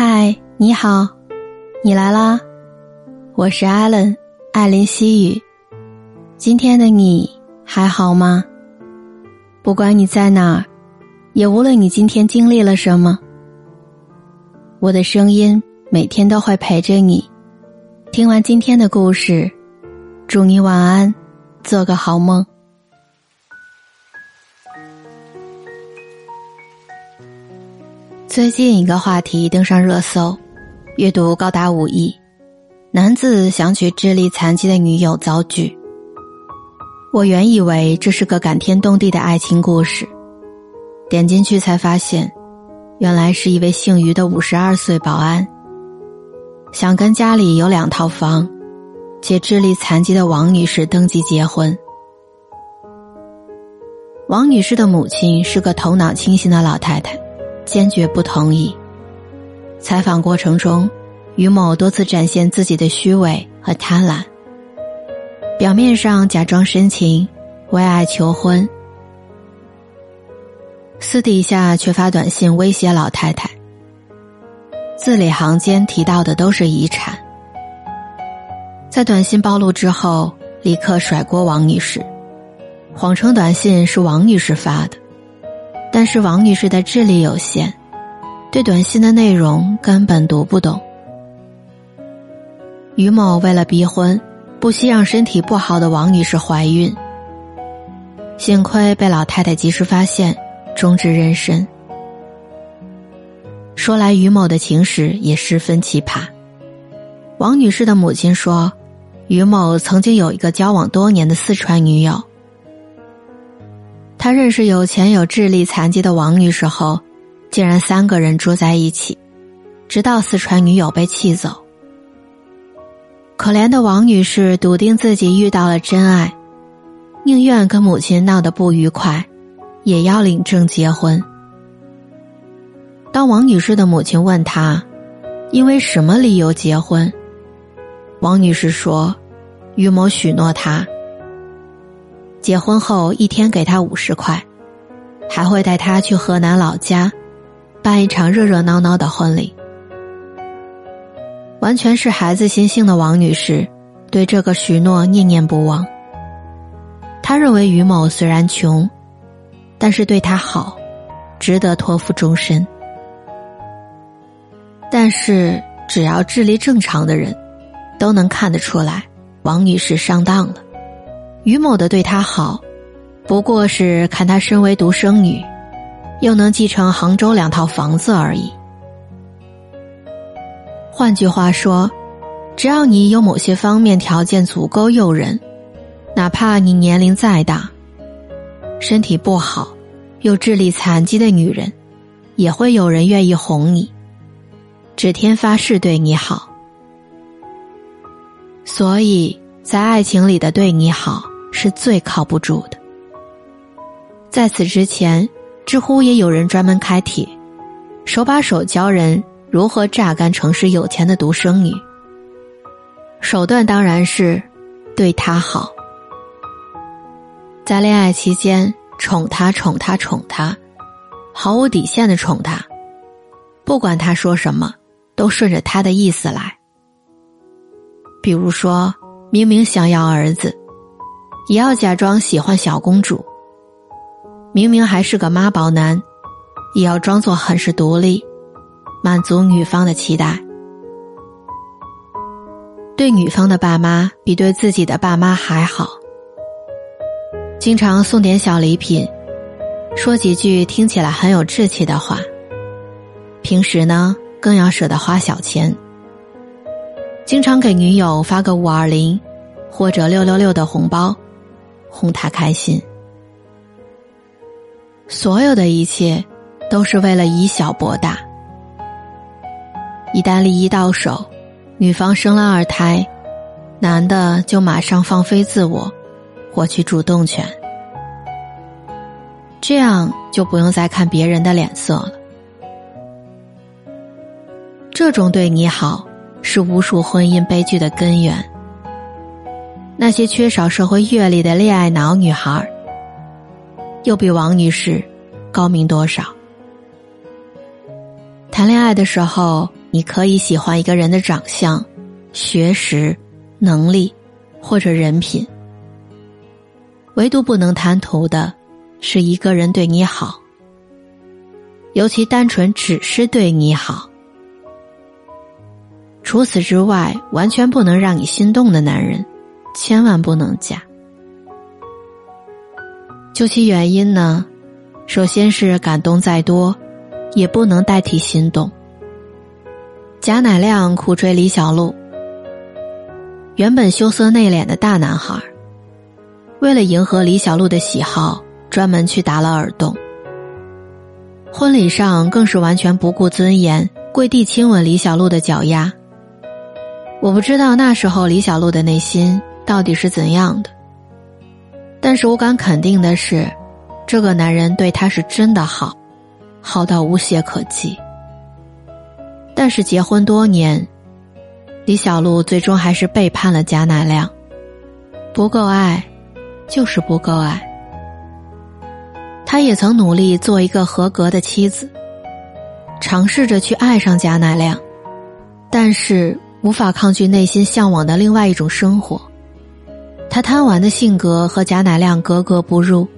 嗨，你好，你来啦！我是艾伦，艾琳西语。今天的你还好吗？不管你在哪儿，也无论你今天经历了什么，我的声音每天都会陪着你。听完今天的故事，祝你晚安，做个好梦。最近一个话题登上热搜，阅读高达五亿，男子想娶智力残疾的女友遭拒。我原以为这是个感天动地的爱情故事，点进去才发现，原来是一位姓于的五十二岁保安，想跟家里有两套房，且智力残疾的王女士登记结婚。王女士的母亲是个头脑清醒的老太太。坚决不同意。采访过程中，于某多次展现自己的虚伪和贪婪，表面上假装深情，为爱求婚，私底下却发短信威胁老太太。字里行间提到的都是遗产。在短信暴露之后，立刻甩锅王女士，谎称短信是王女士发的。但是王女士的智力有限，对短信的内容根本读不懂。于某为了逼婚，不惜让身体不好的王女士怀孕，幸亏被老太太及时发现，终止妊娠。说来于某的情史也十分奇葩。王女士的母亲说，于某曾经有一个交往多年的四川女友。他认识有钱有智力残疾的王女士后，竟然三个人住在一起，直到四川女友被气走。可怜的王女士笃定自己遇到了真爱，宁愿跟母亲闹得不愉快，也要领证结婚。当王女士的母亲问她，因为什么理由结婚，王女士说，于某许诺她。结婚后一天给他五十块，还会带他去河南老家，办一场热热闹闹的婚礼。完全是孩子心性的王女士，对这个许诺念念不忘。她认为于某虽然穷，但是对她好，值得托付终身。但是只要智力正常的人，都能看得出来，王女士上当了。于某的对他好，不过是看她身为独生女，又能继承杭州两套房子而已。换句话说，只要你有某些方面条件足够诱人，哪怕你年龄再大，身体不好，又智力残疾的女人，也会有人愿意哄你，指天发誓对你好。所以。在爱情里的对你好是最靠不住的。在此之前，知乎也有人专门开帖，手把手教人如何榨干城市有钱的独生女。手段当然是对她好，在恋爱期间宠她宠她宠她，毫无底线的宠她，不管她说什么，都顺着她的意思来。比如说。明明想要儿子，也要假装喜欢小公主。明明还是个妈宝男，也要装作很是独立，满足女方的期待。对女方的爸妈比对自己的爸妈还好，经常送点小礼品，说几句听起来很有志气的话。平时呢，更要舍得花小钱。经常给女友发个五二零，或者六六六的红包，哄她开心。所有的一切，都是为了以小博大。一旦利益到手，女方生了二胎，男的就马上放飞自我，获取主动权。这样就不用再看别人的脸色了。这种对你好。是无数婚姻悲剧的根源。那些缺少社会阅历的恋爱脑女孩，又比王女士高明多少？谈恋爱的时候，你可以喜欢一个人的长相、学识、能力或者人品，唯独不能贪图的是一个人对你好，尤其单纯只是对你好。除此之外，完全不能让你心动的男人，千万不能嫁。究其原因呢，首先是感动再多，也不能代替心动。贾乃亮苦追李小璐，原本羞涩内敛的大男孩，为了迎合李小璐的喜好，专门去打了耳洞。婚礼上更是完全不顾尊严，跪地亲吻李小璐的脚丫。我不知道那时候李小璐的内心到底是怎样的，但是我敢肯定的是，这个男人对她是真的好，好到无懈可击。但是结婚多年，李小璐最终还是背叛了贾乃亮。不够爱，就是不够爱。他也曾努力做一个合格的妻子，尝试着去爱上贾乃亮，但是无法抗拒内心向往的另外一种生活。他贪玩的性格和贾乃亮格格不入，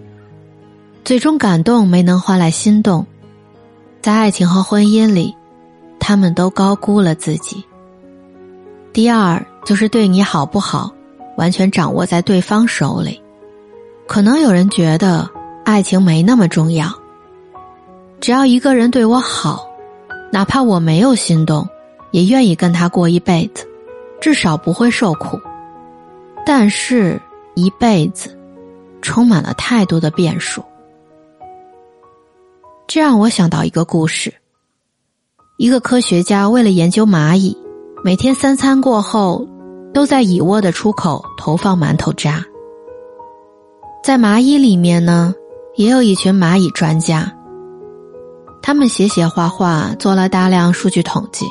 最终感动没能换来心动，在爱情和婚姻里。他们都高估了自己。第二就是对你好不好，完全掌握在对方手里。可能有人觉得爱情没那么重要，只要一个人对我好，哪怕我没有心动，也愿意跟他过一辈子，至少不会受苦。但是，一辈子充满了太多的变数。这让我想到一个故事。一个科学家为了研究蚂蚁，每天三餐过后，都在蚁窝的出口投放馒头渣。在蚂蚁里面呢，也有一群蚂蚁专家。他们写写画画，做了大量数据统计，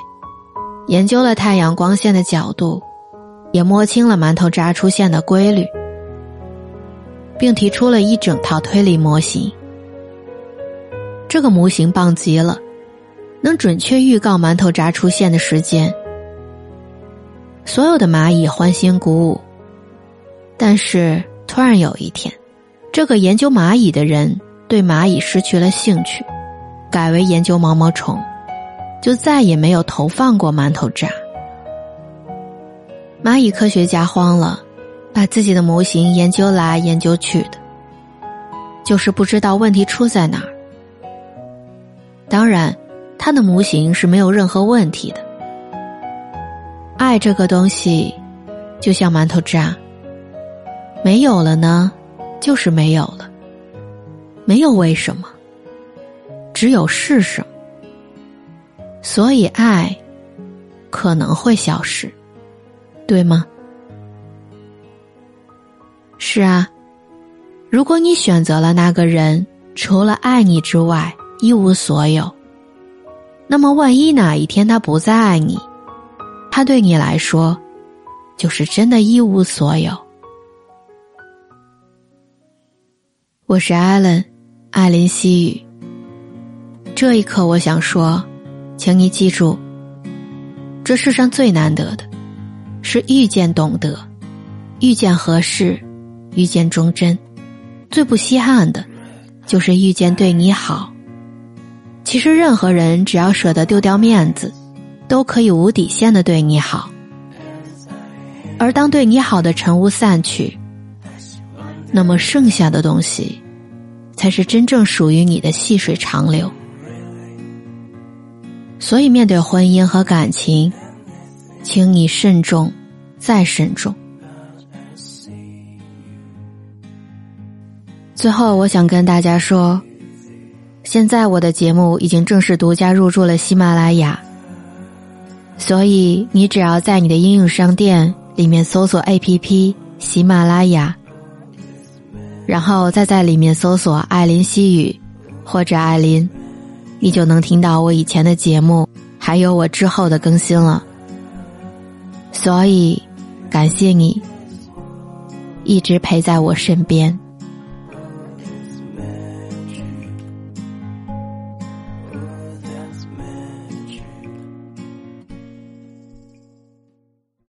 研究了太阳光线的角度，也摸清了馒头渣出现的规律，并提出了一整套推理模型。这个模型棒极了。能准确预告馒头渣出现的时间，所有的蚂蚁欢欣鼓舞。但是突然有一天，这个研究蚂蚁的人对蚂蚁失去了兴趣，改为研究毛毛虫，就再也没有投放过馒头渣。蚂蚁科学家慌了，把自己的模型研究来研究去的，就是不知道问题出在哪儿。当然。他的模型是没有任何问题的。爱这个东西，就像馒头渣，没有了呢，就是没有了。没有为什么，只有是什么。所以爱可能会消失，对吗？是啊，如果你选择了那个人，除了爱你之外一无所有。那么，万一哪一天他不再爱你，他对你来说，就是真的一无所有。我是艾伦，艾琳西语。这一刻，我想说，请你记住，这世上最难得的，是遇见懂得，遇见合适，遇见忠贞；最不稀罕的，就是遇见对你好。其实，任何人只要舍得丢掉面子，都可以无底线的对你好。而当对你好的尘雾散去，那么剩下的东西，才是真正属于你的细水长流。所以，面对婚姻和感情，请你慎重，再慎重。最后，我想跟大家说。现在我的节目已经正式独家入驻了喜马拉雅，所以你只要在你的应用商店里面搜索 APP 喜马拉雅，然后再在里面搜索艾琳西语或者艾琳，你就能听到我以前的节目，还有我之后的更新了。所以，感谢你一直陪在我身边。